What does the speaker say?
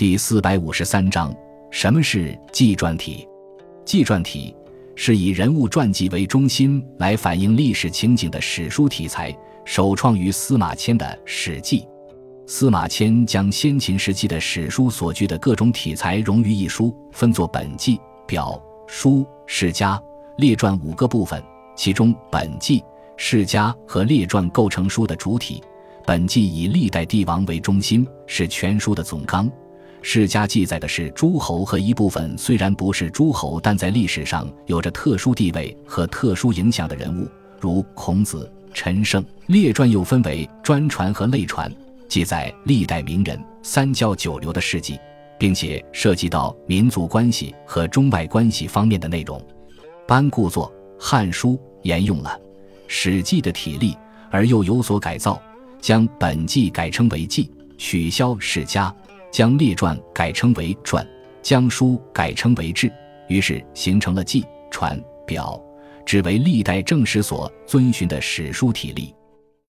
第四百五十三章：什么是纪传体？纪传体是以人物传记为中心来反映历史情景的史书题材，首创于司马迁的《史记》。司马迁将先秦时期的史书所具的各种题材融于一书，分作本纪、表、书、世家、列传五个部分，其中本纪、世家和列传构成书的主体。本纪以历代帝王为中心，是全书的总纲。世家记载的是诸侯和一部分虽然不是诸侯，但在历史上有着特殊地位和特殊影响的人物，如孔子、陈胜。列传又分为专传和类传，记载历代名人、三教九流的事迹，并且涉及到民族关系和中外关系方面的内容。班固作《汉书》，沿用了《史记》的体例，而又有所改造，将本纪改称为纪，取消世家。将列传改称为传，将书改称为志，于是形成了纪、传、表，只为历代正史所遵循的史书体例。